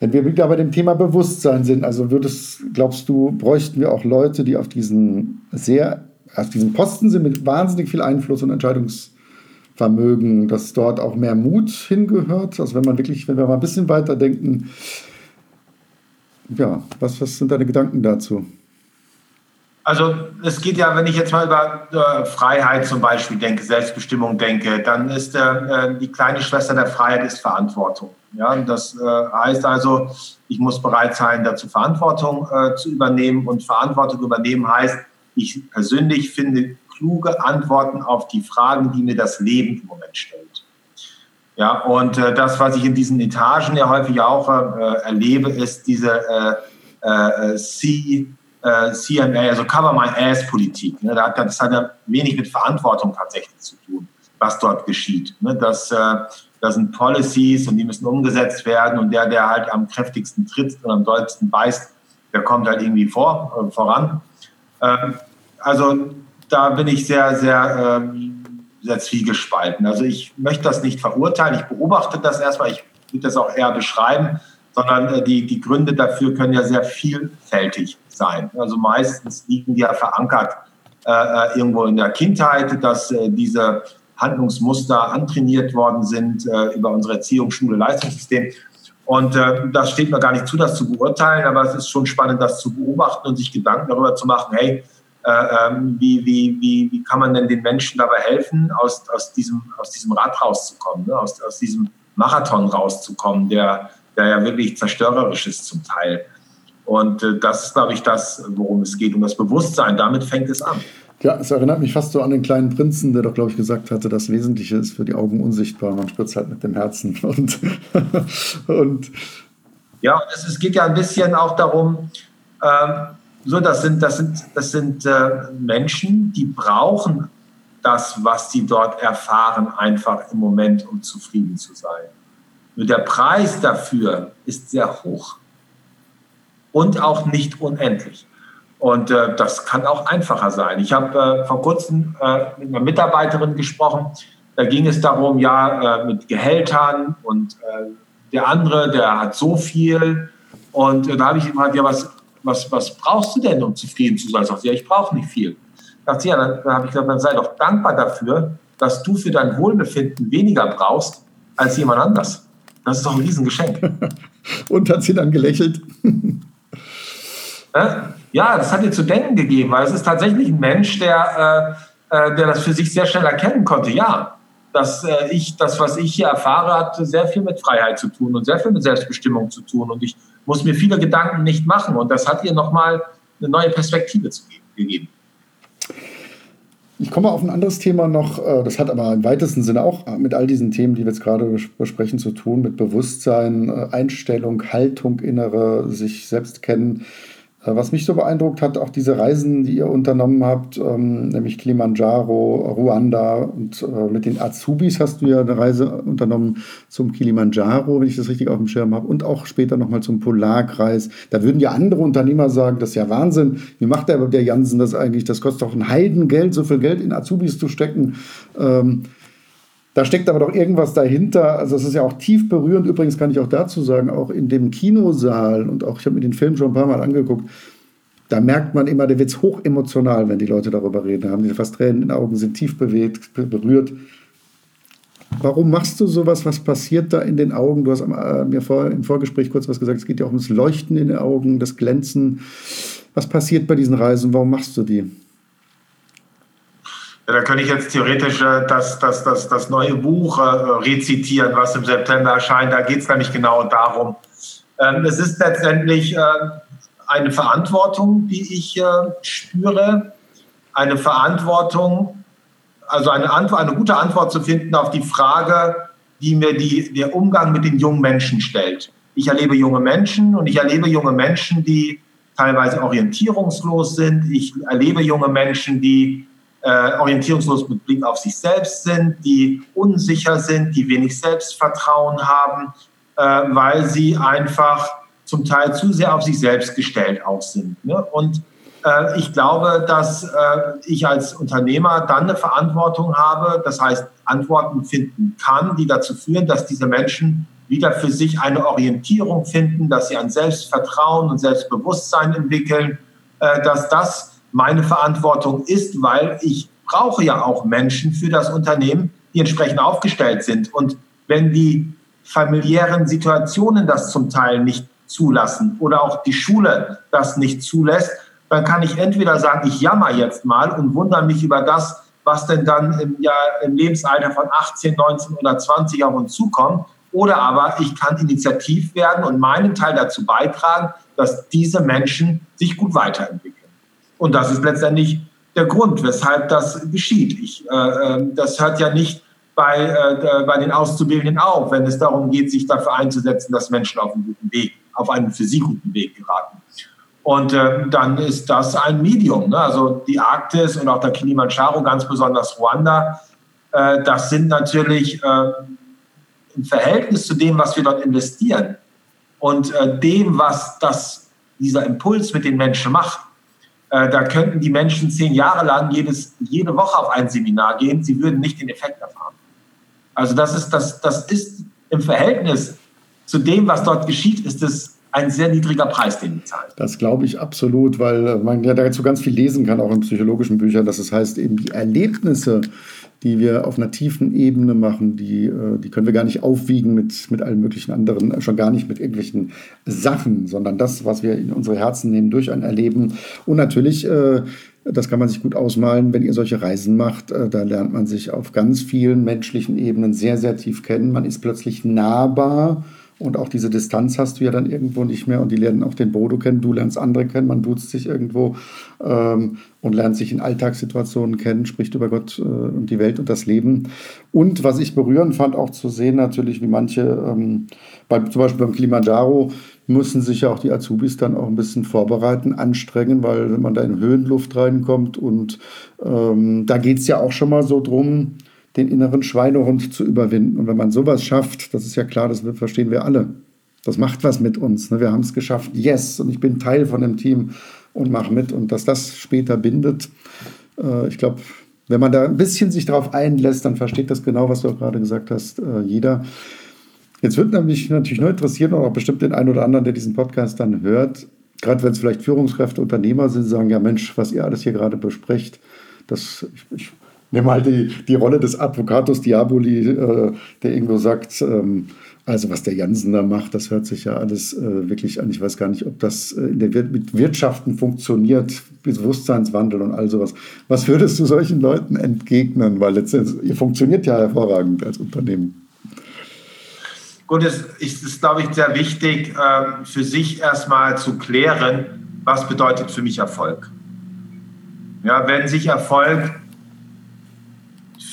wenn wir wieder bei dem Thema Bewusstsein sind, also würdest, glaubst du, bräuchten wir auch Leute, die auf diesen sehr auf diesen Posten sind mit wahnsinnig viel Einfluss und Entscheidungsvermögen, dass dort auch mehr Mut hingehört. Also wenn man wirklich, wenn wir mal ein bisschen weiter denken, ja, was, was sind deine Gedanken dazu? Also es geht ja, wenn ich jetzt mal über äh, Freiheit zum Beispiel denke, Selbstbestimmung denke, dann ist äh, die kleine Schwester der Freiheit ist Verantwortung. Ja, das äh, heißt also, ich muss bereit sein, dazu Verantwortung äh, zu übernehmen und Verantwortung übernehmen heißt, ich persönlich finde kluge Antworten auf die Fragen, die mir das Leben im Moment stellt. Ja, und äh, das, was ich in diesen Etagen ja häufig auch äh, erlebe, ist diese äh, äh C, äh, CMA, also Cover My Ass Politik. Ne? Das hat ja wenig mit Verantwortung tatsächlich zu tun, was dort geschieht. Ne? Das, äh, das sind Policies und die müssen umgesetzt werden und der, der halt am kräftigsten tritt und am dollsten beißt, der kommt halt irgendwie vor, voran. Ähm, also da bin ich sehr, sehr, ähm, sehr zwiegespalten. Also ich möchte das nicht verurteilen, ich beobachte das erstmal, ich würde das auch eher beschreiben, sondern äh, die, die Gründe dafür können ja sehr vielfältig sein. Also meistens liegen die ja verankert äh, äh irgendwo in der Kindheit, dass äh, diese Handlungsmuster antrainiert worden sind äh, über unsere Erziehung, Schule, Leistungssystem. Und äh, das steht mir gar nicht zu, das zu beurteilen, aber es ist schon spannend, das zu beobachten und sich Gedanken darüber zu machen, hey, äh, ähm, wie, wie, wie, wie kann man denn den Menschen dabei helfen, aus, aus, diesem, aus diesem Rad rauszukommen, ne? aus, aus diesem Marathon rauszukommen, der, der ja wirklich zerstörerisch ist zum Teil. Und äh, das ist, glaube ich, das, worum es geht, um das Bewusstsein. Damit fängt es an. Ja, es erinnert mich fast so an den kleinen Prinzen, der doch, glaube ich, gesagt hatte, das Wesentliche ist für die Augen unsichtbar. Man spürt es halt mit dem Herzen. [laughs] Und, und ja, es, es, geht ja ein bisschen auch darum, ähm, so, das sind, das sind, das sind äh, Menschen, die brauchen das, was sie dort erfahren, einfach im Moment, um zufrieden zu sein. Nur der Preis dafür ist sehr hoch und auch nicht unendlich. Und äh, das kann auch einfacher sein. Ich habe äh, vor kurzem äh, mit einer Mitarbeiterin gesprochen. Da ging es darum, ja, äh, mit Gehältern und äh, der andere, der hat so viel. Und äh, da habe ich gefragt, ja, was, was, was brauchst du denn, um zufrieden zu sein? Sagt sie, ja, ich brauche nicht viel. Da dachte ja, dann, dann habe ich gesagt, dann sei doch dankbar dafür, dass du für dein Wohlbefinden weniger brauchst als jemand anders. Das ist doch ein Riesengeschenk. [laughs] und hat sie dann gelächelt? [laughs] Ja, das hat ihr zu denken gegeben, weil es ist tatsächlich ein Mensch, der, äh, äh, der das für sich sehr schnell erkennen konnte. Ja, dass äh, ich, das, was ich hier erfahre, hat sehr viel mit Freiheit zu tun und sehr viel mit Selbstbestimmung zu tun. Und ich muss mir viele Gedanken nicht machen. Und das hat ihr nochmal eine neue Perspektive gegeben. Ich komme auf ein anderes Thema noch, äh, das hat aber im weitesten Sinne auch mit all diesen Themen, die wir jetzt gerade besprechen, zu tun, mit Bewusstsein, äh, Einstellung, Haltung, innere, sich selbst kennen. Äh, was mich so beeindruckt hat, auch diese Reisen, die ihr unternommen habt, ähm, nämlich Kilimanjaro, Ruanda und äh, mit den Azubis hast du ja eine Reise unternommen zum Kilimanjaro, wenn ich das richtig auf dem Schirm habe, und auch später nochmal zum Polarkreis. Da würden ja andere Unternehmer sagen, das ist ja Wahnsinn. Wie macht der, der Jansen das eigentlich? Das kostet doch ein Heidengeld, so viel Geld in Azubis zu stecken. Ähm, da steckt aber doch irgendwas dahinter. Also es ist ja auch tief berührend. Übrigens kann ich auch dazu sagen, auch in dem Kinosaal und auch ich habe mir den Film schon ein paar Mal angeguckt. Da merkt man immer, der wird hoch emotional, wenn die Leute darüber reden. Da haben die fast Tränen in den Augen, sind tief bewegt, berührt. Warum machst du sowas? Was passiert da in den Augen? Du hast äh, mir vor, im Vorgespräch kurz was gesagt. Es geht ja auch ums Leuchten in den Augen, das Glänzen. Was passiert bei diesen Reisen? Warum machst du die? Da könnte ich jetzt theoretisch äh, das, das, das, das neue Buch äh, rezitieren, was im September erscheint. Da geht es nämlich genau darum. Ähm, es ist letztendlich äh, eine Verantwortung, die ich spüre. Eine Verantwortung, also eine, Antwort, eine gute Antwort zu finden auf die Frage, die mir die, der Umgang mit den jungen Menschen stellt. Ich erlebe junge Menschen und ich erlebe junge Menschen, die teilweise orientierungslos sind. Ich erlebe junge Menschen, die äh, orientierungslos mit Blick auf sich selbst sind, die unsicher sind, die wenig Selbstvertrauen haben, äh, weil sie einfach zum Teil zu sehr auf sich selbst gestellt auch sind. Ne? Und äh, ich glaube, dass äh, ich als Unternehmer dann eine Verantwortung habe, das heißt Antworten finden kann, die dazu führen, dass diese Menschen wieder für sich eine Orientierung finden, dass sie ein Selbstvertrauen und Selbstbewusstsein entwickeln, äh, dass das meine Verantwortung ist, weil ich brauche ja auch Menschen für das Unternehmen, die entsprechend aufgestellt sind. Und wenn die familiären Situationen das zum Teil nicht zulassen oder auch die Schule das nicht zulässt, dann kann ich entweder sagen, ich jammer jetzt mal und wundere mich über das, was denn dann im, Jahr, im Lebensalter von 18, 19 oder 20 auf uns zukommt. Oder aber ich kann initiativ werden und meinen Teil dazu beitragen, dass diese Menschen sich gut weiterentwickeln. Und das ist letztendlich der Grund, weshalb das geschieht. Ich, äh, ähm, das hört ja nicht bei, äh, bei den Auszubildenden auf, wenn es darum geht, sich dafür einzusetzen, dass Menschen auf einen guten Weg, auf einen für sie guten Weg geraten. Und äh, dann ist das ein Medium. Ne? Also die Arktis und auch der Kilimanjaro, ganz besonders Ruanda, äh, das sind natürlich äh, im Verhältnis zu dem, was wir dort investieren und äh, dem, was das, dieser Impuls mit den Menschen macht, da könnten die Menschen zehn Jahre lang jedes, jede Woche auf ein Seminar gehen, sie würden nicht den Effekt erfahren. Also das ist, das, das ist im Verhältnis zu dem, was dort geschieht, ist es ein sehr niedriger Preis, den die zahlen. Das glaube ich absolut, weil man ja dazu ganz viel lesen kann, auch in psychologischen Büchern, dass es heißt, eben die Erlebnisse, die wir auf einer tiefen Ebene machen, die, äh, die können wir gar nicht aufwiegen mit, mit allen möglichen anderen, äh, schon gar nicht mit irgendwelchen Sachen, sondern das, was wir in unsere Herzen nehmen durch ein Erleben. Und natürlich, äh, das kann man sich gut ausmalen, wenn ihr solche Reisen macht, da lernt man sich auf ganz vielen menschlichen Ebenen sehr, sehr tief kennen. Man ist plötzlich nahbar und auch diese Distanz hast du ja dann irgendwo nicht mehr. Und die lernen auch den Bodo kennen, du lernst andere kennen, man duzt sich irgendwo ähm, und lernt sich in Alltagssituationen kennen, spricht über Gott äh, und die Welt und das Leben. Und was ich berührend fand, auch zu sehen natürlich, wie manche, ähm, beim, zum Beispiel beim Kilimanjaro, müssen sich ja auch die Azubis dann auch ein bisschen vorbereiten, anstrengen, weil wenn man da in Höhenluft reinkommt und ähm, da geht es ja auch schon mal so drum, den inneren Schweinehund zu überwinden. Und wenn man sowas schafft, das ist ja klar, das verstehen wir alle. Das macht was mit uns. Ne? Wir haben es geschafft. Yes. Und ich bin Teil von dem Team und mache mit. Und dass das später bindet, äh, ich glaube, wenn man da ein bisschen sich darauf einlässt, dann versteht das genau, was du auch gerade gesagt hast, äh, jeder. Jetzt würde mich natürlich nur interessieren, und auch bestimmt den einen oder anderen, der diesen Podcast dann hört, gerade wenn es vielleicht Führungskräfte, Unternehmer sind, sagen, ja Mensch, was ihr alles hier gerade besprecht, das, ich, ich nehme mal die, die Rolle des Advocatus Diaboli, äh, der irgendwo sagt, ähm, also was der Jansen da macht, das hört sich ja alles äh, wirklich an. Ich weiß gar nicht, ob das äh, in der Wir mit Wirtschaften funktioniert, Bewusstseinswandel und all sowas. Was würdest du solchen Leuten entgegnen? Weil letztendlich, ihr funktioniert ja hervorragend als Unternehmen. Gut, es ist, glaube ich, sehr wichtig, ähm, für sich erstmal zu klären, was bedeutet für mich Erfolg. Ja, wenn sich Erfolg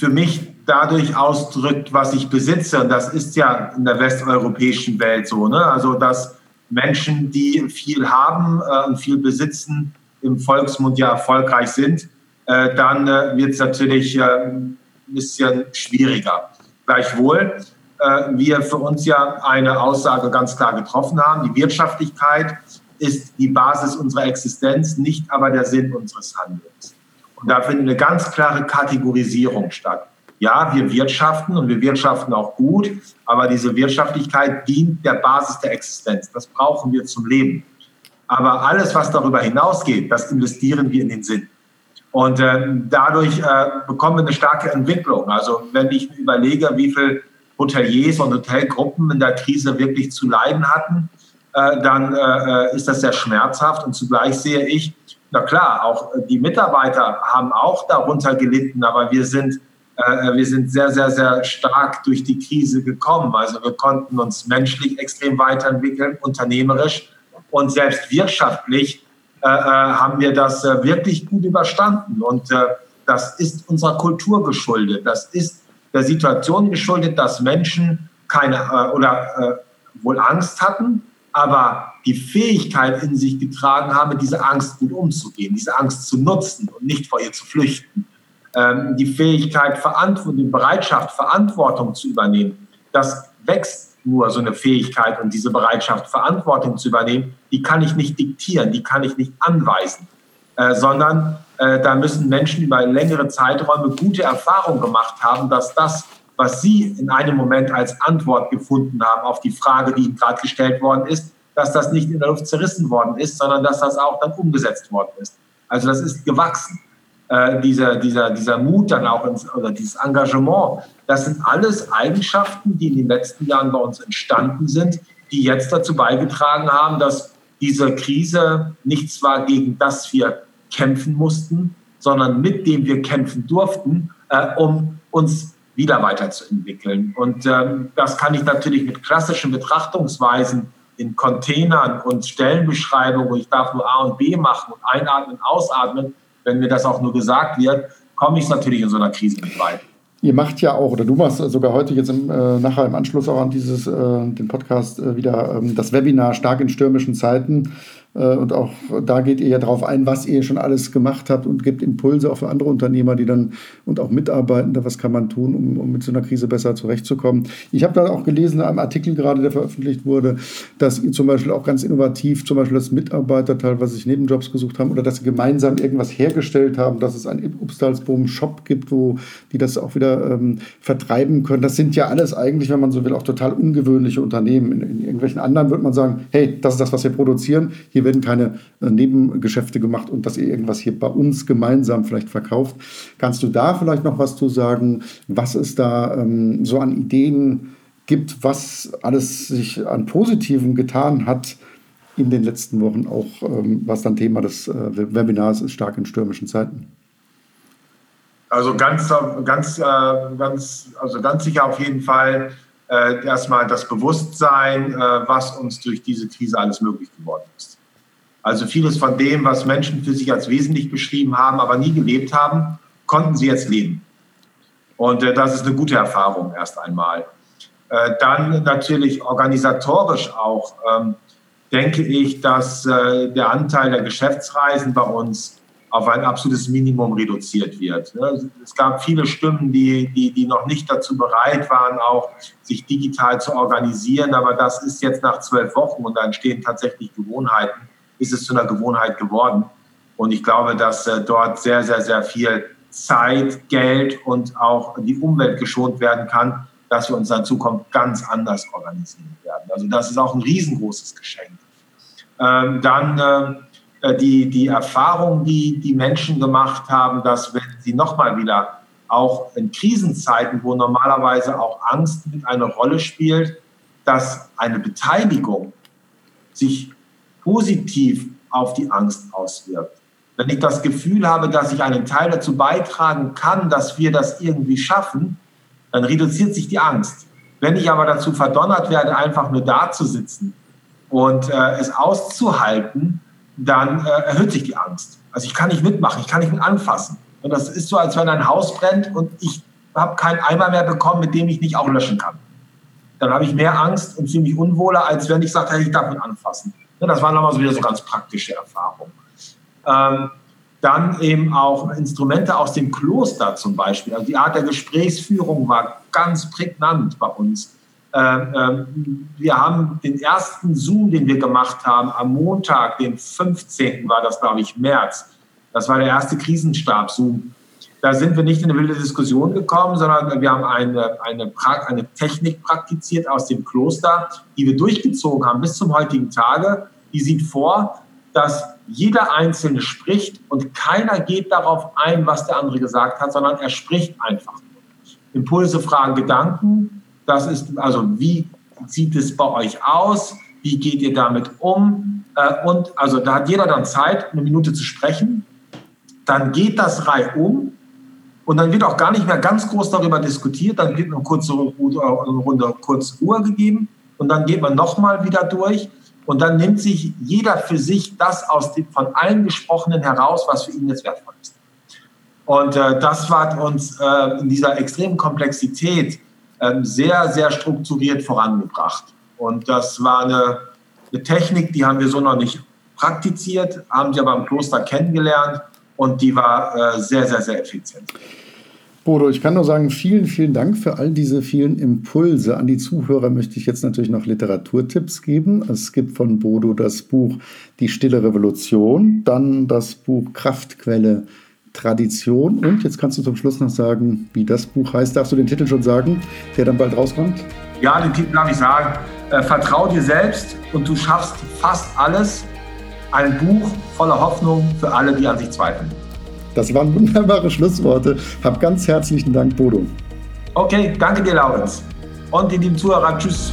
für mich dadurch ausdrückt, was ich besitze. Und das ist ja in der westeuropäischen Welt so. Ne? Also, dass Menschen, die viel haben äh, und viel besitzen, im Volksmund ja erfolgreich sind, äh, dann äh, wird es natürlich äh, ein bisschen schwieriger. Gleichwohl äh, wir für uns ja eine Aussage ganz klar getroffen haben. Die Wirtschaftlichkeit ist die Basis unserer Existenz, nicht aber der Sinn unseres Handelns. Und da findet eine ganz klare Kategorisierung statt. Ja, wir wirtschaften und wir wirtschaften auch gut, aber diese Wirtschaftlichkeit dient der Basis der Existenz. Das brauchen wir zum Leben. Aber alles, was darüber hinausgeht, das investieren wir in den Sinn. Und äh, dadurch äh, bekommen wir eine starke Entwicklung. Also wenn ich überlege, wie viele Hoteliers und Hotelgruppen in der Krise wirklich zu leiden hatten, äh, dann äh, ist das sehr schmerzhaft. Und zugleich sehe ich, na klar, auch die Mitarbeiter haben auch darunter gelitten, aber wir sind, äh, wir sind sehr, sehr, sehr stark durch die Krise gekommen. Also wir konnten uns menschlich extrem weiterentwickeln, unternehmerisch und selbst wirtschaftlich äh, äh, haben wir das äh, wirklich gut überstanden. Und das ist unserer Kultur geschuldet. Das ist der Situation geschuldet, dass Menschen keine oder wohl Angst hatten, aber die Fähigkeit in sich getragen haben, mit dieser Angst gut umzugehen, diese Angst zu nutzen und nicht vor ihr zu flüchten. Ähm, die Fähigkeit, Verantwortung, die Bereitschaft, Verantwortung zu übernehmen, das wächst nur so eine Fähigkeit und diese Bereitschaft, Verantwortung zu übernehmen, die kann ich nicht diktieren, die kann ich nicht anweisen, äh, sondern äh, da müssen Menschen über längere Zeiträume gute Erfahrungen gemacht haben, dass das, was sie in einem Moment als Antwort gefunden haben auf die Frage, die ihnen gerade gestellt worden ist, dass das nicht in der Luft zerrissen worden ist, sondern dass das auch dann umgesetzt worden ist. Also das ist gewachsen äh, dieser, dieser, dieser Mut dann auch ins, oder dieses Engagement, das sind alles Eigenschaften, die in den letzten Jahren bei uns entstanden sind, die jetzt dazu beigetragen haben, dass diese Krise nicht zwar gegen das wir kämpfen mussten, sondern mit dem wir kämpfen durften, äh, um uns wieder weiterzuentwickeln. Und ähm, das kann ich natürlich mit klassischen Betrachtungsweisen in Containern und Stellenbeschreibungen, wo ich darf nur A und B machen und einatmen, ausatmen, wenn mir das auch nur gesagt wird, komme ich natürlich in so einer Krise nicht weit. Ihr macht ja auch, oder du machst sogar heute jetzt im, äh, nachher im Anschluss auch an dieses, äh, den Podcast äh, wieder ähm, das Webinar Stark in stürmischen Zeiten. Äh, und auch da geht ihr ja darauf ein, was ihr schon alles gemacht habt und gebt Impulse auch für andere Unternehmer, die dann und auch Mitarbeitende, was kann man tun, um, um mit so einer Krise besser zurechtzukommen. Ich habe da auch gelesen in einem Artikel gerade, der veröffentlicht wurde, dass ihr zum Beispiel auch ganz innovativ, zum Beispiel dass Mitarbeiter teilweise sich Nebenjobs gesucht haben oder dass sie gemeinsam irgendwas hergestellt haben, dass es einen Upstalsboom-Shop gibt, wo die das auch wieder ähm, vertreiben können. Das sind ja alles eigentlich, wenn man so will, auch total ungewöhnliche Unternehmen. In, in irgendwelchen anderen würde man sagen, hey, das ist das, was wir produzieren. Hier hier werden keine äh, Nebengeschäfte gemacht und dass ihr irgendwas hier bei uns gemeinsam vielleicht verkauft. Kannst du da vielleicht noch was zu sagen, was es da ähm, so an Ideen gibt, was alles sich an Positiven getan hat in den letzten Wochen, auch ähm, was dann Thema des äh, Webinars ist, stark in stürmischen Zeiten? Also ganz, ganz, äh, ganz, also ganz sicher auf jeden Fall äh, erstmal das Bewusstsein, äh, was uns durch diese Krise alles möglich geworden ist. Also vieles von dem, was Menschen für sich als wesentlich beschrieben haben, aber nie gelebt haben, konnten sie jetzt leben. Und äh, das ist eine gute Erfahrung erst einmal. Äh, dann natürlich organisatorisch auch ähm, denke ich, dass äh, der Anteil der Geschäftsreisen bei uns auf ein absolutes Minimum reduziert wird. Ne? Es gab viele Stimmen, die, die, die noch nicht dazu bereit waren, auch sich digital zu organisieren, aber das ist jetzt nach zwölf Wochen und da entstehen tatsächlich Gewohnheiten ist es zu einer Gewohnheit geworden. Und ich glaube, dass äh, dort sehr, sehr, sehr viel Zeit, Geld und auch die Umwelt geschont werden kann, dass wir uns in Zukunft ganz anders organisieren werden. Also das ist auch ein riesengroßes Geschenk. Ähm, dann äh, äh die, die Erfahrung, die die Menschen gemacht haben, dass wenn sie nochmal wieder auch in Krisenzeiten, wo normalerweise auch Angst mit eine Rolle spielt, dass eine Beteiligung sich positiv auf die Angst auswirkt. Wenn ich das Gefühl habe, dass ich einen Teil dazu beitragen kann, dass wir das irgendwie schaffen, dann reduziert sich die Angst. Wenn ich aber dazu verdonnert werde, einfach nur da zu sitzen und äh, es auszuhalten, dann äh, erhöht sich die Angst. Also ich kann nicht mitmachen, ich kann nicht mit anfassen. Und das ist so, als wenn ein Haus brennt und ich habe keinen Eimer mehr bekommen, mit dem ich nicht auch löschen kann. Dann habe ich mehr Angst und fühle mich unwohler, als wenn ich sage, hey, ich darf ihn anfassen. Das waren nochmal so wieder so ganz praktische Erfahrungen. Ähm, dann eben auch Instrumente aus dem Kloster zum Beispiel. Also die Art der Gesprächsführung war ganz prägnant bei uns. Ähm, ähm, wir haben den ersten Zoom, den wir gemacht haben, am Montag, den 15. war das, glaube ich, März. Das war der erste Krisenstab-Zoom. Da sind wir nicht in eine wilde Diskussion gekommen, sondern wir haben eine, eine, eine Technik praktiziert aus dem Kloster, die wir durchgezogen haben bis zum heutigen Tage. Die sieht vor, dass jeder Einzelne spricht und keiner geht darauf ein, was der andere gesagt hat, sondern er spricht einfach. Impulse, Fragen, Gedanken. Das ist also, wie sieht es bei euch aus? Wie geht ihr damit um? Äh, und also da hat jeder dann Zeit, eine Minute zu sprechen. Dann geht das Reihe um und dann wird auch gar nicht mehr ganz groß darüber diskutiert. Dann wird eine kurze Runde kurz Ruhe gegeben und dann geht man nochmal wieder durch und dann nimmt sich jeder für sich das aus dem, von allen Gesprochenen heraus, was für ihn jetzt wertvoll ist. Und äh, das hat uns äh, in dieser extremen Komplexität äh, sehr, sehr strukturiert vorangebracht. Und das war eine, eine Technik, die haben wir so noch nicht praktiziert, haben sie aber im Kloster kennengelernt und die war äh, sehr, sehr, sehr effizient. Bodo, ich kann nur sagen, vielen, vielen Dank für all diese vielen Impulse. An die Zuhörer möchte ich jetzt natürlich noch Literaturtipps geben. Es gibt von Bodo das Buch Die Stille Revolution, dann das Buch Kraftquelle Tradition und jetzt kannst du zum Schluss noch sagen, wie das Buch heißt. Darfst du den Titel schon sagen, der dann bald rauskommt? Ja, den Titel darf ich sagen. Äh, Vertrau dir selbst und du schaffst fast alles. Ein Buch voller Hoffnung für alle, die an sich zweifeln. Das waren wunderbare Schlussworte. Hab ganz herzlichen Dank, Bodo. Okay, danke dir, Laurenz. Und die lieben Zuhörer, tschüss.